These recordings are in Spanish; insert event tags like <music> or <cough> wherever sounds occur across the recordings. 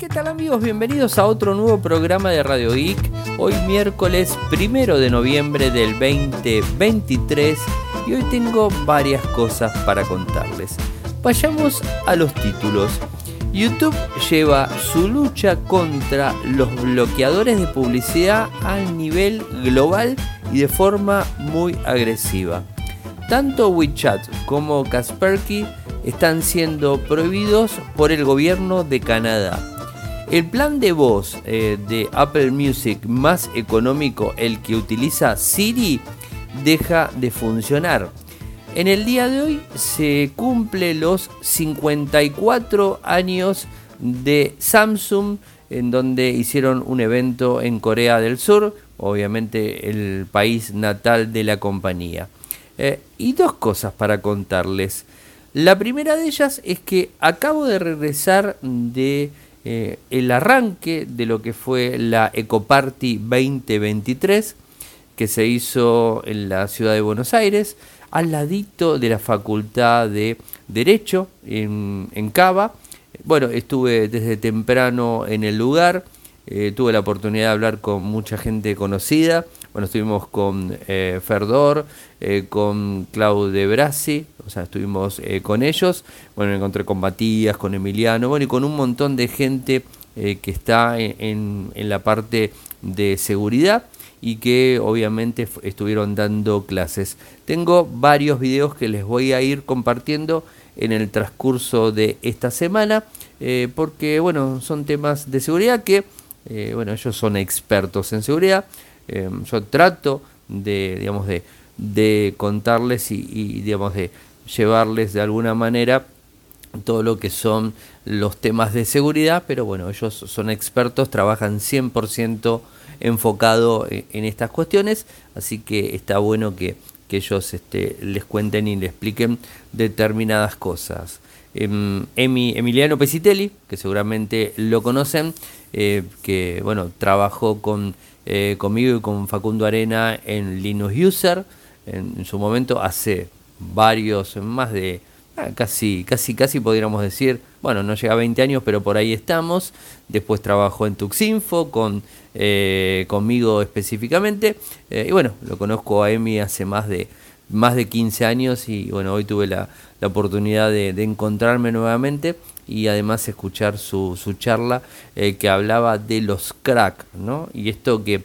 ¿Qué tal amigos? Bienvenidos a otro nuevo programa de Radio Geek. Hoy miércoles primero de noviembre del 2023 y hoy tengo varias cosas para contarles. Vayamos a los títulos. YouTube lleva su lucha contra los bloqueadores de publicidad a nivel global y de forma muy agresiva. Tanto WeChat como Kaspersky están siendo prohibidos por el gobierno de Canadá. El plan de voz eh, de Apple Music más económico, el que utiliza Siri, deja de funcionar. En el día de hoy se cumple los 54 años de Samsung, en donde hicieron un evento en Corea del Sur, obviamente el país natal de la compañía. Eh, y dos cosas para contarles. La primera de ellas es que acabo de regresar de eh, el arranque de lo que fue la Ecoparty 2023 que se hizo en la ciudad de Buenos Aires, al ladito de la Facultad de Derecho en, Cava. Bueno, estuve desde temprano en el lugar, eh, tuve la oportunidad de hablar con mucha gente conocida. Bueno, estuvimos con eh, Ferdor, con Claude Brasi, o sea, estuvimos eh, con ellos. Bueno, me encontré con Matías, con Emiliano, bueno, y con un montón de gente que está en, en, la parte de seguridad y que obviamente estuvieron dando clases. Tengo varios videos que les voy a ir compartiendo en el transcurso de esta semana, porque bueno, son temas de seguridad que, bueno, ellos son expertos en seguridad. Em, yo trato de, digamos, de, de contarles y, digamos, de llevarles de alguna manera todo lo que son los temas de seguridad, pero bueno, ellos son expertos, trabajan 100% enfocado en, en, estas cuestiones, así que está bueno que, que ellos este, les cuenten y les expliquen determinadas cosas. Em, Emiliano Pesitelli, que seguramente lo conocen, eh, que bueno, trabajó con eh, conmigo y con Facundo Arena en Linux User en, su momento hace varios, más de ah, casi, casi, casi podríamos decir, bueno, no llega a 20 años, pero por ahí estamos. Después trabajó en Tuxinfo con, eh, conmigo específicamente. Eh, y bueno, lo conozco a Emi hace más de, más de 15 años y bueno, hoy tuve la, la oportunidad de, encontrarme nuevamente y además escuchar su, su charla eh, que hablaba de los crack, ¿no? Y esto que,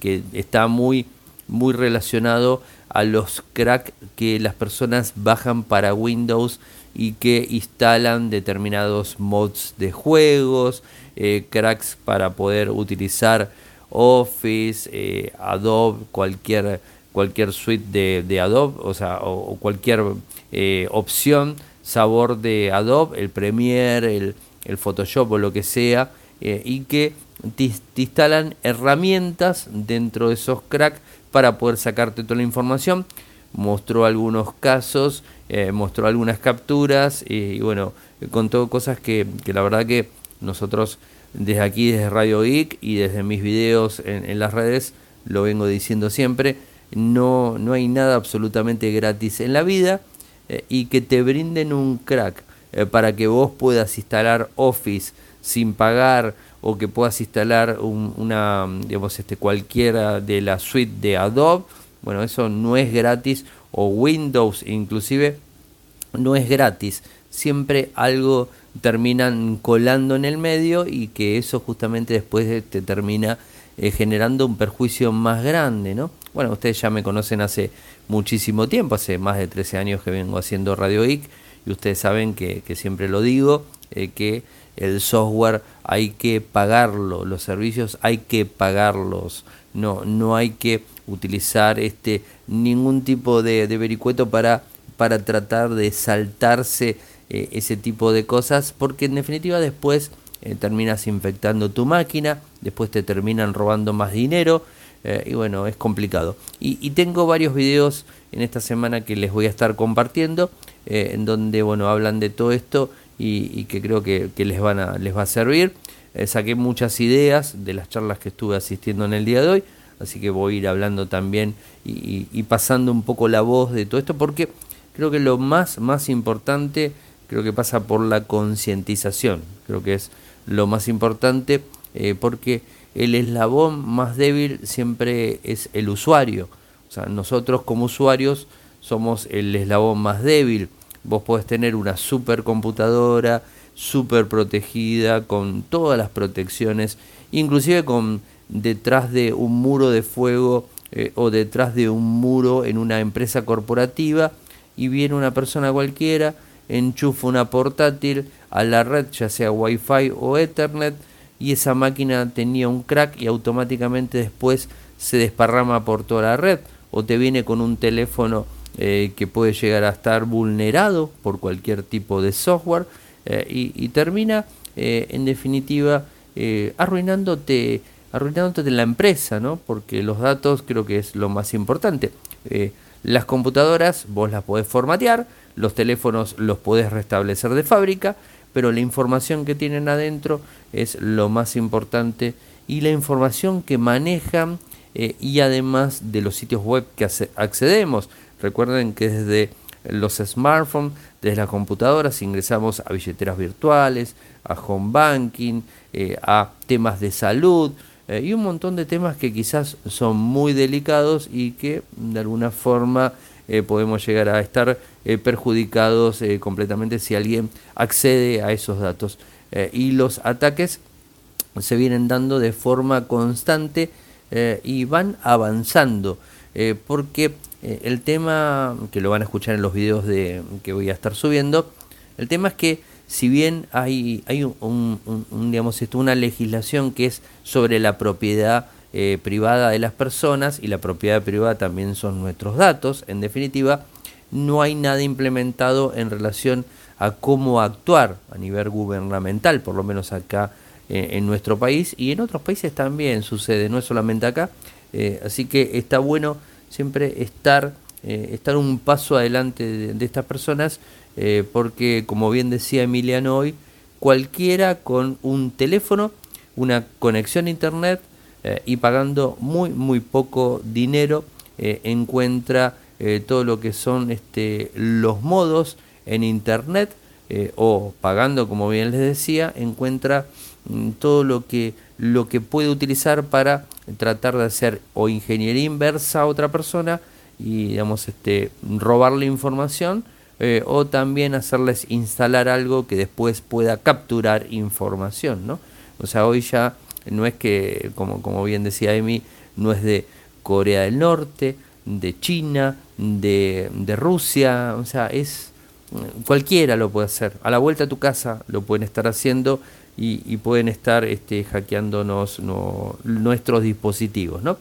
que está muy, muy relacionado a los crack que las personas bajan para Windows y que instalan determinados mods de juegos, eh, cracks para poder utilizar Office, Adobe, cualquier, cualquier suite de, de Adobe, o sea, o, cualquier opción sabor de Adobe, el Premiere, el, el Photoshop o lo que sea, eh, y que te, instalan herramientas dentro de esos cracks para poder sacarte toda la información. Mostró algunos casos, eh, mostró algunas capturas y, bueno, contó cosas que, que, la verdad que nosotros desde aquí, desde Radio Geek y desde mis videos en, las redes, lo vengo diciendo siempre, no, no hay nada absolutamente gratis en la vida eh, y que te brinden un crack eh, para que vos puedas instalar Office sin pagar o que puedas instalar una, digamos, este, cualquiera de la suite de Adobe, bueno, eso no es gratis, o Windows inclusive, no es gratis. Siempre algo terminan colando en el medio y que eso justamente después te termina eh, generando un perjuicio más grande, ¿no? Bueno, ustedes ya me conocen hace muchísimo tiempo, hace más de 13 años que vengo haciendo Radio Geek y ustedes saben que, siempre lo digo, eh, que el software hay que pagarlo, los servicios hay que pagarlos, no, no hay que utilizar este ningún tipo de, vericueto para, para tratar de saltarse eh, ese tipo de cosas, porque en definitiva después eh, terminas infectando tu máquina, después te terminan robando más dinero, eh, y bueno, es complicado. Y, tengo varios videos en esta semana que les voy a estar compartiendo, en donde bueno, hablan de todo esto y, que creo que, les, van a, les va a servir. Eh, saqué muchas ideas de las charlas que estuve asistiendo en el día de hoy, así que voy a ir hablando también y, pasando un poco la voz de todo esto, porque creo que lo más, más importante creo que pasa por la concientización. Creo que es lo más importante eh, porque el eslabón más débil siempre es el usuario. O sea, nosotros como usuarios somos el eslabón más débil. Vos podés tener una supercomputadora, súper protegida, con todas las protecciones, inclusive con detrás de un muro de fuego eh, o detrás de un muro en una empresa corporativa y viene una persona cualquiera, enchufa una portátil a la red, ya sea Wi-Fi o Ethernet, y esa máquina tenía un crack y automáticamente después se desparrama por toda la red, o te viene con un teléfono eh, que puede llegar a estar vulnerado por cualquier tipo de software eh, y, termina eh, en definitiva arruinándote arruinándote la empresa, ¿no? Porque los datos creo que es lo más importante. las computadoras vos las podés formatear, los teléfonos los podés restablecer de fábrica, pero la información que tienen adentro es lo más importante y la información que manejan y además de los sitios web que accedemos. Recuerden que desde los smartphones, desde las computadoras, ingresamos a billeteras virtuales, a home banking, eh, a temas de salud eh, y un montón de temas que quizás son muy delicados y que de alguna forma podemos llegar a estar perjudicados completamente si alguien accede a esos datos. y los ataques se vienen dando de forma constante eh, y van avanzando. Eh, porque eh, el tema, que lo van a escuchar en los videos de, que voy a estar subiendo, el tema es que si bien hay, hay un, digamos, esto, una legislación que es sobre la propiedad privada de las personas y la propiedad privada también son nuestros datos, en definitiva, no hay nada implementado en relación a cómo actuar a nivel gubernamental, por lo menos acá eh, en nuestro país y en otros países también sucede, no es solamente acá. Eh, así que está bueno siempre estar, eh, estar un paso adelante de, estas personas porque, como bien decía Emiliano hoy, cualquiera con un teléfono, una conexión a internet y pagando muy, muy poco dinero encuentra todo lo que son este, los modos en internet o pagando, como bien les decía, encuentra Mm, todo lo que, lo que puede utilizar para tratar de hacer o ingeniería inversa a otra persona y digamos este robarle información eh, o también hacerles instalar algo que después pueda capturar información no o sea hoy ya no es que como como bien decía Emi no es de Corea del Norte de China de, de Rusia o sea es cualquiera lo puede hacer. A la vuelta a tu casa lo pueden estar haciendo y, pueden estar este, hackeándonos nuestros dispositivos. ¿no?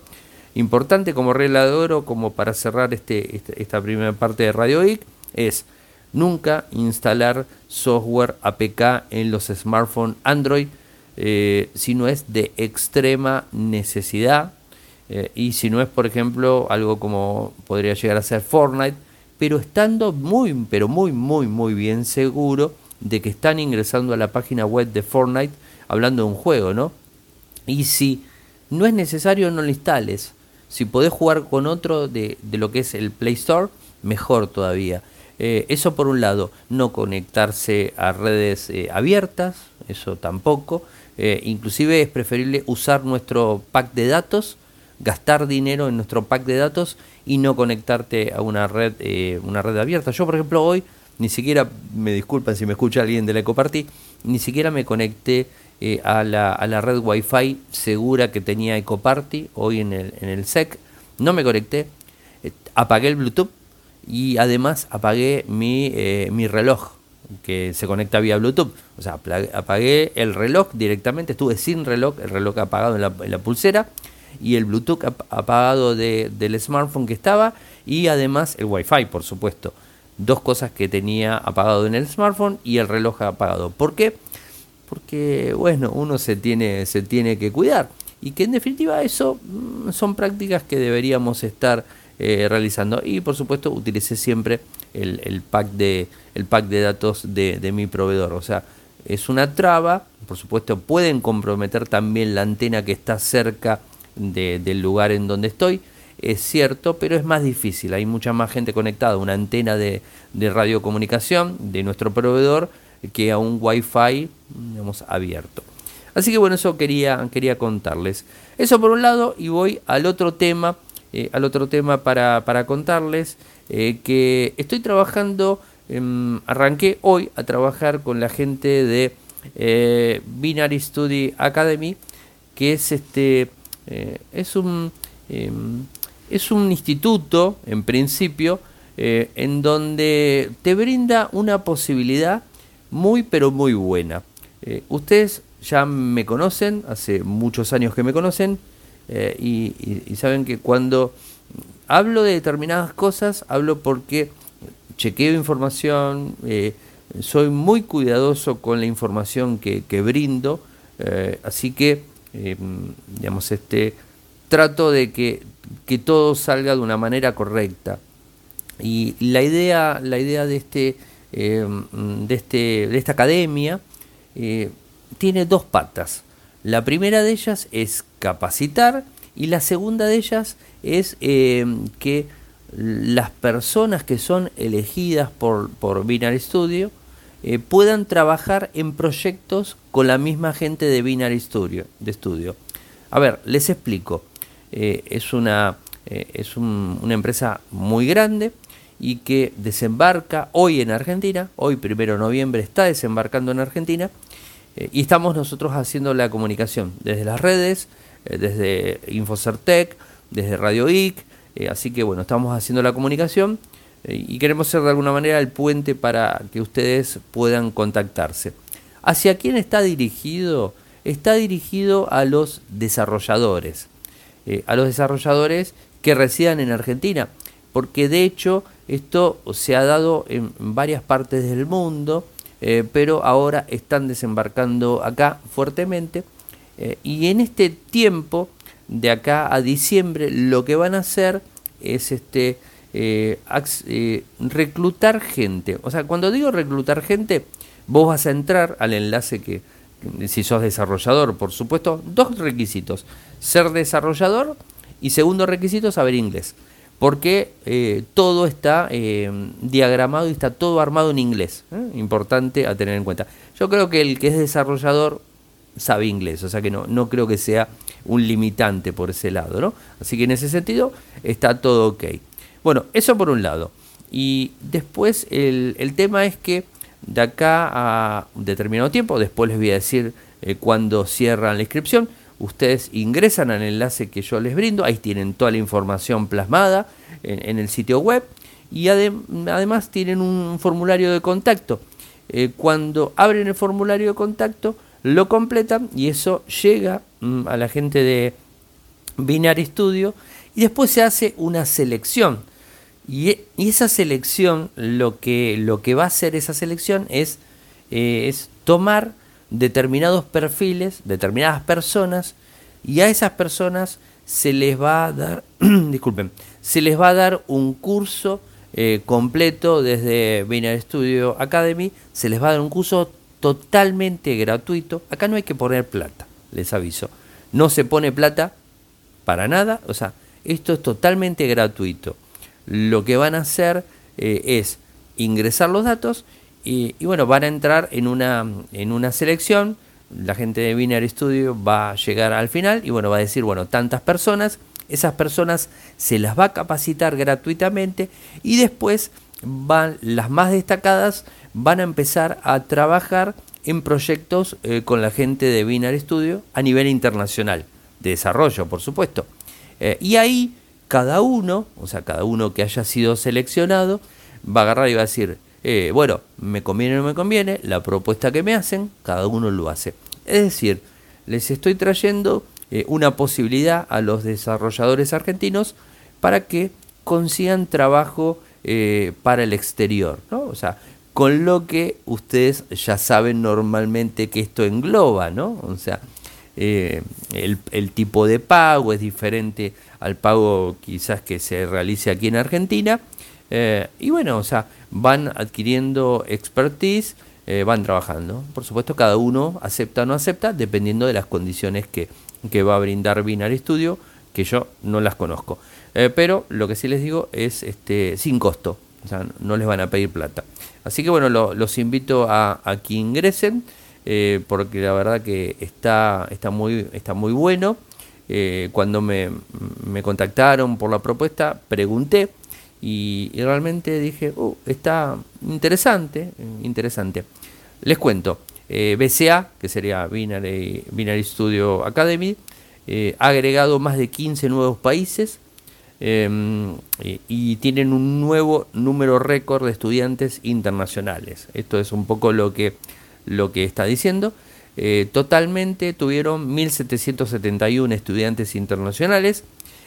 Importante como regla de oro, como para cerrar este, este esta primera parte de Radio IC, es nunca instalar software APK en los smartphones Android eh, si no es de extrema necesidad eh, y si no es, por ejemplo, algo como podría llegar a ser Fortnite, pero estando muy, pero muy, muy, muy bien seguro de que están ingresando a la página web de Fortnite hablando de un juego, ¿no? Y si no es necesario, no lo instales. Si podés jugar con otro de, lo que es el Play Store, mejor todavía. Eh, eso por un lado, no conectarse a redes eh, abiertas, eso tampoco. Eh, inclusive es preferible usar nuestro pack de datos, gastar dinero en nuestro pack de datos y no conectarte a una red, una red abierta. Yo, por ejemplo, hoy ni siquiera, me disculpan si me escucha alguien de la Ecoparty, ni siquiera me conecté eh, a, la, a, la, red Wi-Fi segura que tenía Ecoparty hoy en el, en el SEC. No me conecté, eh, apagué el Bluetooth y además apagué mi, eh, mi reloj que se conecta vía Bluetooth. O sea, apagué el reloj directamente, estuve sin reloj, el reloj apagado en la, en la pulsera y el Bluetooth apagado de, del smartphone que estaba y además el Wi-Fi, por supuesto dos cosas que tenía apagado en el smartphone y el reloj apagado. ¿Por qué? Porque, bueno, uno se tiene, se tiene que cuidar. Y que en definitiva eso mm, son prácticas que deberíamos estar eh, realizando. Y por supuesto utilicé siempre el, pack, de, el pack de datos de, mi proveedor. O sea, es una traba. Por supuesto pueden comprometer también la antena que está cerca del lugar en donde estoy. Es cierto, pero es más difícil. Hay mucha más gente conectada a una antena de, de radiocomunicación de nuestro proveedor que a un wifi digamos, abierto. Así que bueno, eso quería, quería contarles. Eso por un lado, y voy al otro tema, eh, al otro tema para, para contarles eh, que estoy trabajando, arranqué hoy a trabajar con la gente de eh, Binary Study Academy, que es este es un em, es un instituto en principio en donde te brinda una posibilidad muy pero muy buena. ustedes ya me conocen, hace muchos años que me conocen, eh, y, saben que cuando hablo de determinadas cosas, hablo porque chequeo información, eh, soy muy cuidadoso con la información que, brindo, eh, así que, digamos, este, trato de que, que, todo salga de una manera correcta. Y la idea, la idea de, este, de, este, de esta academia tiene dos patas. La primera de ellas es capacitar y la segunda de ellas es eh, que las personas que son elegidas por, por Binary Studio eh, puedan trabajar en proyectos con la misma gente de Binary Studio. De estudio. A ver, les explico. Eh, es una, es una empresa muy grande y que desembarca hoy en Argentina. Hoy, primero de noviembre, está desembarcando en Argentina eh, y estamos nosotros haciendo la comunicación desde las redes, eh, desde Infocertec, desde Radio IC, eh, así que bueno, estamos haciendo la comunicación y queremos ser de alguna manera el puente para que ustedes puedan contactarse. ¿Hacia quién está dirigido? Está dirigido a los desarrolladores, a los desarrolladores que residan en Argentina, porque de hecho esto se ha dado en varias partes del mundo, eh, pero ahora están desembarcando acá fuertemente. Eh, y en este tiempo de acá a diciembre lo que van a hacer es este eh, reclutar gente. O sea cuando digo reclutar gente vos vas a entrar al enlace que si sos desarrollador por supuesto dos requisitos ser desarrollador y segundo requisito saber inglés porque eh, todo está eh, diagramado y está todo armado en inglés. ¿eh? Importante a tener en cuenta. Yo creo que el que es desarrollador sabe inglés, o sea que no, no creo que sea un limitante por ese lado, ¿no? Así que en ese sentido está todo ok. Bueno, eso por un lado. Y después el, el tema es que de acá a un determinado tiempo, después les voy a decir cuándo cierran la inscripción, ustedes ingresan al enlace que yo les brindo, ahí tienen toda la información plasmada en, el sitio web. Y además tienen un formulario de contacto. Eh, cuando abren el formulario de contacto, lo completan y eso llega mm, a la gente de Binary Studio. Y después se hace una selección. Y, esa selección, lo que, lo que va a hacer esa selección es, eh, es tomar determinados perfiles, determinadas personas, y a esas personas se les va a dar, <clears throat> disculpen, se les va a dar un curso eh, completo desde Binary Studio Academy, se les va a dar un curso totalmente gratuito. Acá no hay que poner plata, les aviso. No se pone plata para nada, o sea, esto es totalmente gratuito. Lo que van a hacer eh, es ingresar los datos y, bueno, van a entrar en una, en una selección. La gente de Binary Studio va a llegar al final y bueno, va a decir, bueno, tantas personas. Esas personas se las va a capacitar gratuitamente y después van las más destacadas van a empezar a trabajar en proyectos eh, con la gente de Binary Studio a nivel internacional, de desarrollo, por supuesto. Eh, y ahí cada uno, o sea, cada uno que haya sido seleccionado, va a agarrar y va a decir, eh, bueno, me conviene o no me conviene, la propuesta que me hacen, cada uno lo hace. Es decir, les estoy trayendo eh, una posibilidad a los desarrolladores argentinos para que consigan trabajo eh, para el exterior, ¿no? O sea, con lo que ustedes ya saben normalmente que esto engloba, ¿no? O sea, el, el, tipo de pago es diferente al pago quizás que se realice aquí en Argentina. y bueno, o sea, van adquiriendo expertise, eh, van trabajando. Por supuesto, cada uno acepta o no acepta, dependiendo de las condiciones que, va a brindar Binary Studio, que yo no las conozco. pero lo que sí les digo es este, sin costo, no les van a pedir plata. Así que bueno, los invito a, que ingresen, porque la verdad que está, está, muy, está muy bueno. cuando me, me, contactaron por la propuesta, pregunté y, realmente dije, oh, está interesante, interesante. Les cuento, eh, BCA, que sería Binary, Binary Studio Academy, eh, ha agregado más de 15 nuevos países em, y, tienen un nuevo número récord de estudiantes internacionales. Esto es un poco lo que, lo que está diciendo. Eh, totalmente tuvieron 1.771 estudiantes internacionales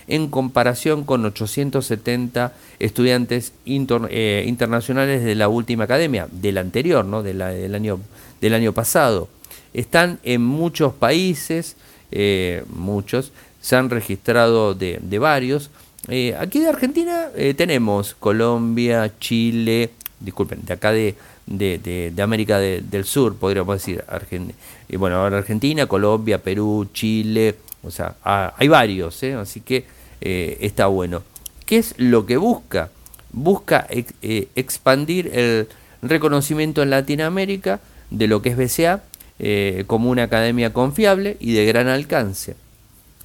en comparación con 870 estudiantes eh, internacionales de la última academia, del anterior, ¿no? del, año, del año pasado. Están en muchos países, eh, muchos, se han registrado de, varios. Eh, aquí de Argentina tenemos Colombia, Chile, disculpen, de acá de, de, América del Sur, podríamos decir, y bueno, Argentina, Colombia, Perú, Chile, o sea, ah, hay varios, ¿eh? así que eh, está bueno. ¿Qué es lo que busca? Busca eh, expandir el reconocimiento en Latinoamérica de lo que es BCA como una academia confiable y de gran alcance.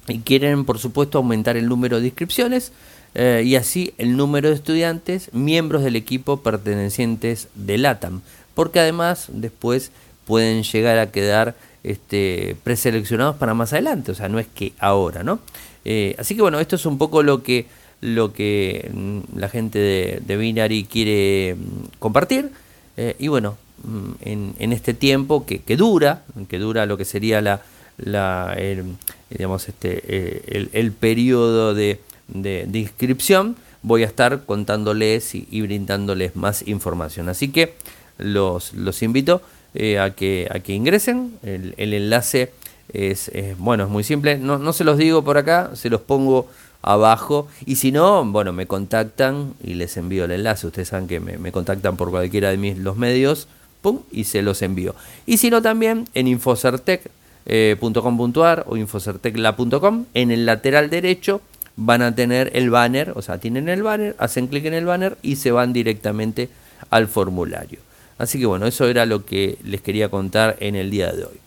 Y quieren, por supuesto, aumentar el número de inscripciones y así el número de estudiantes, miembros del equipo pertenecientes de LATAM, porque además después pueden llegar a quedar este, preseleccionados para más adelante, o sea, no es que ahora, ¿no? Eh, así que bueno, esto es un poco lo que, lo que mm, la gente de, de Binary quiere mm, compartir. Eh, y bueno, mm, en, este tiempo que, dura, que dura lo que sería la, la el, digamos este, eh, el, periodo de, inscripción, voy a estar contándoles y, brindándoles más información. Así que los, los invito a, que, a que ingresen. El, el enlace es, bueno, es muy simple. No, no se los digo por acá, se los pongo abajo. Y si no, bueno, me contactan y les envío el enlace. Ustedes saben que me, contactan por cualquiera de mis los medios, pum, y se los envío. Y si no, también en infocertec.com.ar o infocertecla.com, en el lateral derecho van a tener el banner, o sea, tienen el banner, hacen clic en el banner y se van directamente al formulario. Así que bueno, eso era lo que les quería contar en el día de hoy.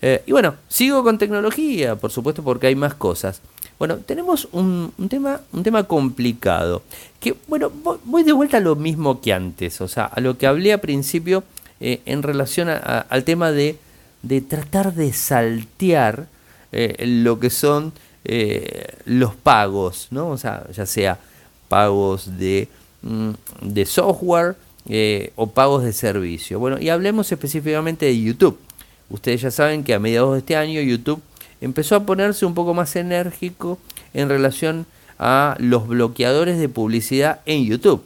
Eh, y bueno, sigo con tecnología, por supuesto, porque hay más cosas. Bueno, tenemos un, tema, un tema complicado. Que, bueno, voy de vuelta a lo mismo que antes, o sea, a lo que hablé al principio eh, en relación al tema de, de, tratar de saltear eh, lo que son los pagos, ¿no? O sea, ya sea pagos de, mm, de software o pagos de servicio. Bueno, y hablemos específicamente de YouTube. Ustedes ya saben que a mediados de este año YouTube empezó a ponerse un poco más enérgico en relación a los bloqueadores de publicidad en YouTube.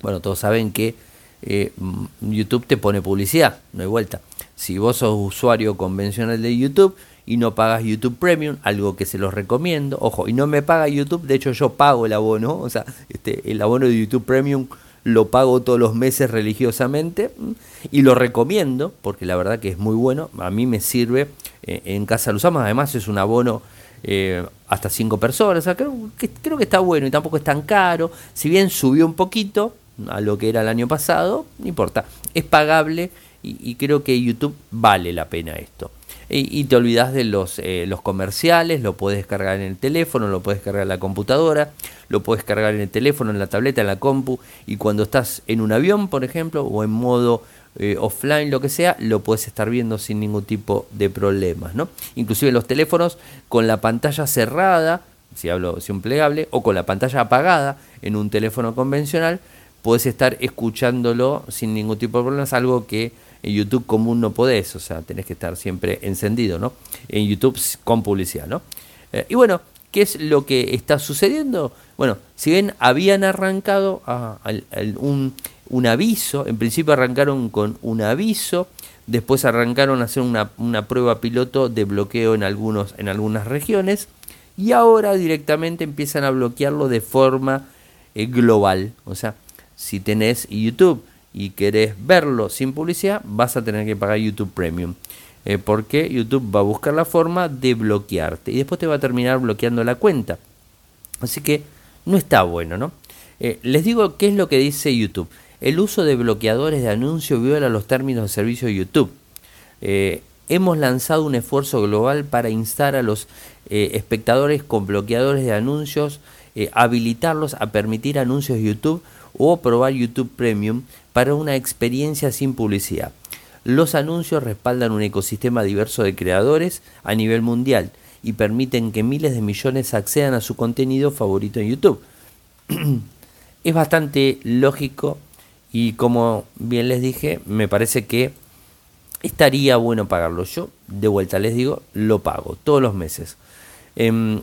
Bueno, todos saben que eh, YouTube te pone publicidad, no hay vuelta. Si vos sos usuario convencional de YouTube y no pagas YouTube Premium, algo que se los recomiendo, ojo, y no me paga YouTube, de hecho yo pago el abono, o sea, este, el abono de YouTube Premium lo pago todos los meses religiosamente y lo recomiendo porque la verdad que es muy bueno, a mí me sirve, eh, en casa lo usamos, además es un abono eh, hasta cinco personas, creo, que, creo que está bueno y tampoco es tan caro, si bien subió un poquito a lo que era el año pasado, no importa, es pagable y creo que YouTube vale la pena esto y, te olvidas de los, eh, los comerciales, lo puedes cargar en el teléfono, lo puedes cargar en la computadora, lo puedes cargar en el teléfono, en la tableta, en la compu y cuando estás en un avión, por ejemplo, o en modo eh, offline, lo que sea, lo puedes estar viendo sin ningún tipo de problemas, ¿no? Inclusive los teléfonos con la pantalla cerrada, si hablo si un plegable, o con la pantalla apagada en un teléfono convencional, puedes estar escuchándolo sin ningún tipo de problemas, algo que en YouTube común no podés, o sea, tenés que estar siempre encendido, ¿no? En YouTube con publicidad, ¿no? Eh, y bueno, ¿qué es lo que está sucediendo? Bueno, si bien habían arrancado un, un, aviso, en principio arrancaron con un aviso, después arrancaron a hacer una, una prueba piloto de bloqueo en, algunos, en algunas regiones, y ahora directamente empiezan a bloquearlo de forma eh, global. O sea, si tenés YouTube y querés verlo sin publicidad, vas a tener que pagar YouTube Premium. Eh, porque YouTube va a buscar la forma de bloquearte y después te va a terminar bloqueando la cuenta. Así que no está bueno, ¿no? Eh, les digo qué es lo que dice YouTube. El uso de bloqueadores de anuncios viola los términos de servicio de YouTube. Eh, hemos lanzado un esfuerzo global para instar a los eh, espectadores con bloqueadores de anuncios, habilitarlos a permitir anuncios de YouTube o probar YouTube Premium para una experiencia sin publicidad. Los anuncios respaldan un ecosistema diverso de creadores a nivel mundial y permiten que miles de millones accedan a su contenido favorito en YouTube. <clears throat> es bastante lógico y como bien les dije, me parece que estaría bueno pagarlo. Yo, de vuelta les digo, lo pago todos los meses. Em,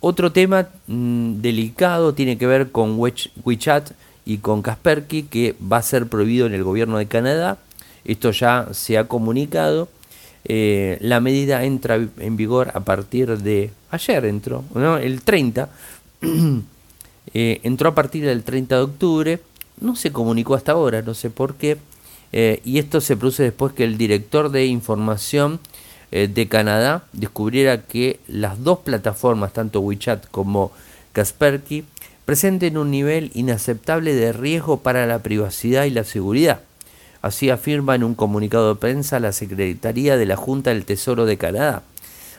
otro tema mm, delicado tiene que ver con WeChat y con Kasperky, que va a ser prohibido en el gobierno de Canadá. Esto ya se ha comunicado. Eh, la medida entra en vigor a partir de ayer, entró, el 30. <clears throat> Eh, entró a partir del 30 de octubre, no se comunicó hasta ahora, no sé por qué, eh, y esto se produce después que el director de información de Canadá descubriera que las dos plataformas, tanto WeChat como Kaspersky, presenten un nivel inaceptable de riesgo para la privacidad y la seguridad. Así afirma en un comunicado de prensa la Secretaría de la Junta del Tesoro de Canadá.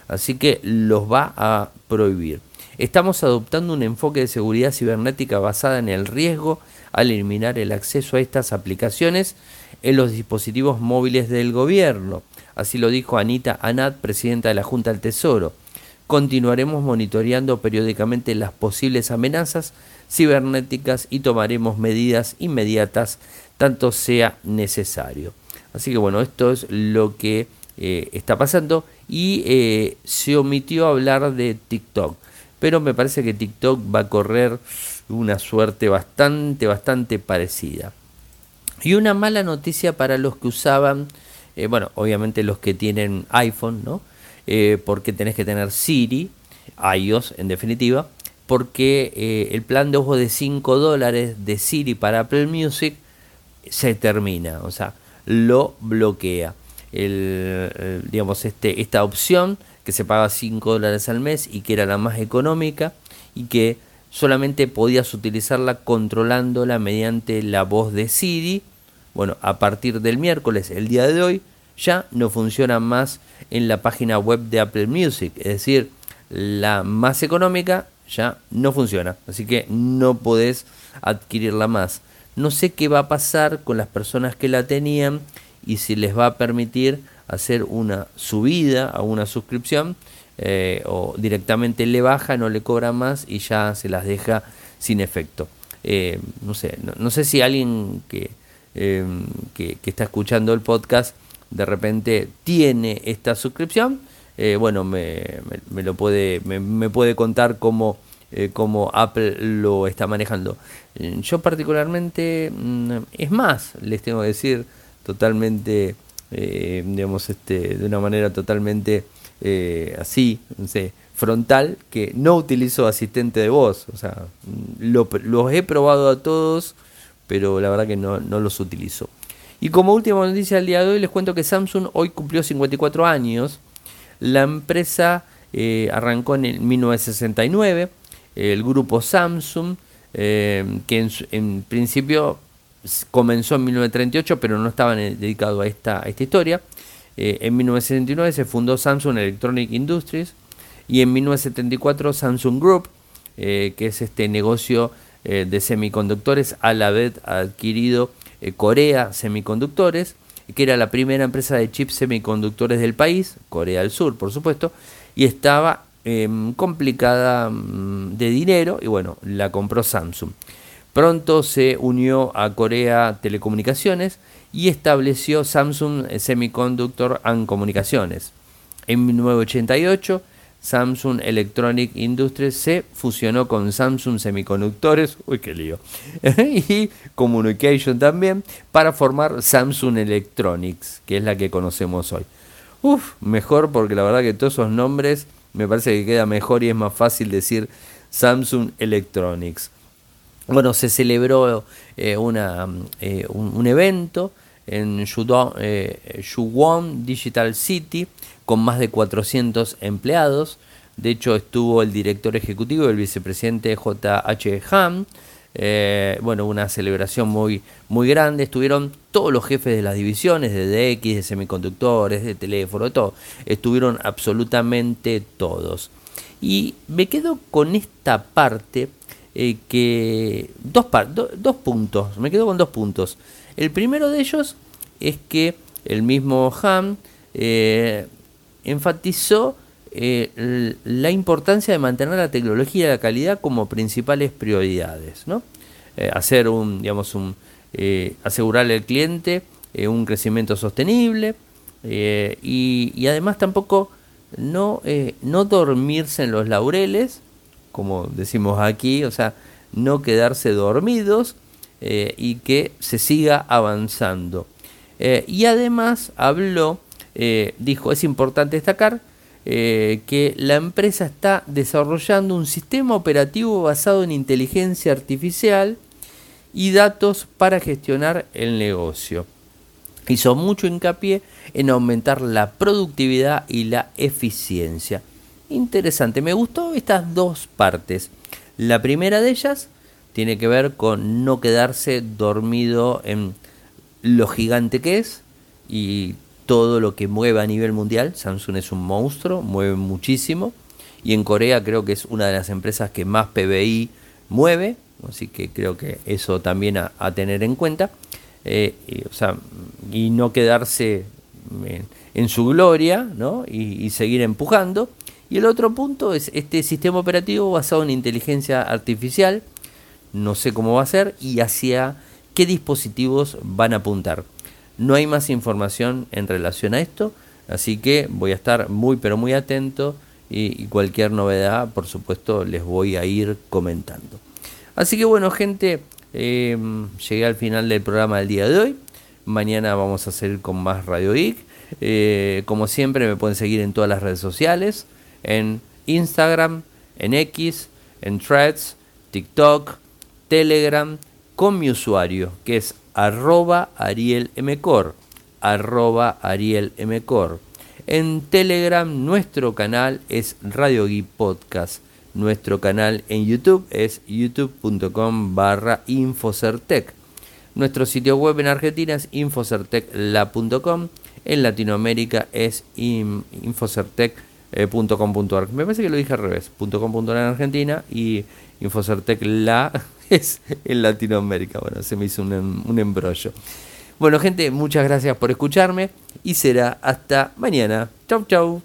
Así que los va a prohibir. Estamos adoptando un enfoque de seguridad cibernética basada en el riesgo al eliminar el acceso a estas aplicaciones en los dispositivos móviles del gobierno. Así lo dijo Anita Anat, presidenta de la Junta del Tesoro. Continuaremos monitoreando periódicamente las posibles amenazas cibernéticas y tomaremos medidas inmediatas tanto sea necesario. Así que bueno, esto es lo que eh, está pasando y eh, se omitió hablar de TikTok pero me parece que TikTok va a correr una suerte bastante, bastante parecida. Y una mala noticia para los que usaban, eh, bueno, obviamente los que tienen iPhone, ¿no? Eh, porque tenés que tener Siri, iOS en definitiva, porque eh, el plan de ojo de 5 dólares de Siri para Apple Music se termina, o sea, lo bloquea. El, digamos, este, esta opción que se paga 5 dólares al mes y que era la más económica y que solamente podías utilizarla controlándola mediante la voz de Siri. Bueno, a partir del miércoles, el día de hoy, ya no funciona más en la página web de Apple Music. Es decir, la más económica ya no funciona. Así que no podés adquirirla más. No sé qué va a pasar con las personas que la tenían y si les va a permitir hacer una subida a una suscripción eh, o directamente le baja, no le cobra más y ya se las deja sin efecto. Eh, no sé, no, sé si alguien em, que, que, está escuchando el podcast de repente tiene esta suscripción, eh, bueno, me, me, lo puede, me, puede contar cómo, cómo Apple lo está manejando. Yo particularmente, mm, es más, les tengo que decir totalmente eh, digamos, este, de una manera totalmente eh, así, no sé, frontal, que no utilizo asistente de voz. O sea, lo, los he probado a todos, pero la verdad que no, no los utilizo. Y como última noticia del día de hoy, les cuento que Samsung hoy cumplió 54 años. La empresa eh, arrancó en el 1969. El grupo Samsung, que en, principio comenzó en 1938, pero no estaba dedicado a esta, esta historia. Eh, en 1979 se fundó Samsung Electronic Industries y en 1974 Samsung Group, eh, que es este negocio eh, de semiconductores, a la vez ha adquirido Corea Semiconductores, que era la primera empresa de chips semiconductores del país, Corea del Sur, por supuesto, y estaba em, complicada mm, de dinero y bueno, la compró Samsung. Pronto se unió a Corea Telecomunicaciones y estableció Samsung Semiconductor and Comunicaciones. En 1988, Samsung Electronic Industries se fusionó con Samsung Semiconductores, uy qué lío, <laughs> y Communication también, para formar Samsung Electronics, que es la que conocemos hoy. Uf, mejor porque la verdad que todos esos nombres me parece que queda mejor y es más fácil decir Samsung Electronics. Bueno, se celebró eh, una, eh, un, evento en eh, Digital City con más de 400 empleados, De hecho, estuvo el director ejecutivo, el vicepresidente J.H. Ham. Eh, bueno, una celebración muy, muy grande. Estuvieron todos los jefes de las divisiones, de DX, de semiconductores, de teléfono, todo. Estuvieron absolutamente todos. Y me quedo con esta parte eh, que... Dos, dos puntos, me quedo con dos puntos. El primero de ellos es que el mismo Ham eh, enfatizó eh, la importancia de mantener la tecnología y la calidad como principales prioridades, ¿no? Eh, hacer un, digamos, un, eh, asegurarle al cliente un crecimiento sostenible y, y, además tampoco no, no dormirse en los laureles, como decimos aquí, o sea, no quedarse dormidos y que se siga avanzando. y además habló, dijo, es importante destacar eh, que la empresa está desarrollando un sistema operativo basado en inteligencia artificial y datos para gestionar el negocio. Hizo mucho hincapié en aumentar la productividad y la eficiencia. Interesante, me gustó estas dos partes. La primera de ellas tiene que ver con no quedarse dormido en lo gigante que es y todo lo que mueve a nivel mundial. Samsung es un monstruo, mueve muchísimo. Y en Corea creo que es una de las empresas que más PBI mueve. Así que creo que eso también a, tener en cuenta. Eh, y, o sea, y no quedarse en, su gloria ¿no? y, y seguir empujando. Y el otro punto es este sistema operativo basado en inteligencia artificial. No sé cómo va a ser y hacia qué dispositivos van a apuntar. No hay más información en relación a esto, así que voy a estar muy pero muy atento y, cualquier novedad, por supuesto, les voy a ir comentando. Así que bueno, gente, em, llegué al final del programa del día de hoy. Mañana vamos a seguir con más Radio Geek. Eh, como siempre, me pueden seguir en todas las redes sociales: en Instagram, en X, en Threads, TikTok, Telegram, con mi usuario, que es arroba Ariel Mcor, arroba Ariel Mcor. En Telegram nuestro canal es Radio Geek Podcast. Nuestro canal en YouTube es youtube.com barra Infocertec. Nuestro sitio web en Argentina es infocertecla.com. En Latinoamérica es infocertec.com.ar. Me parece que lo dije al revés. .com.ar en Argentina y Infocertecla <laughs> es en Latinoamérica. Bueno, se me hizo un, un embrollo. Bueno, gente, muchas gracias por escucharme y será hasta mañana. Chau, chau.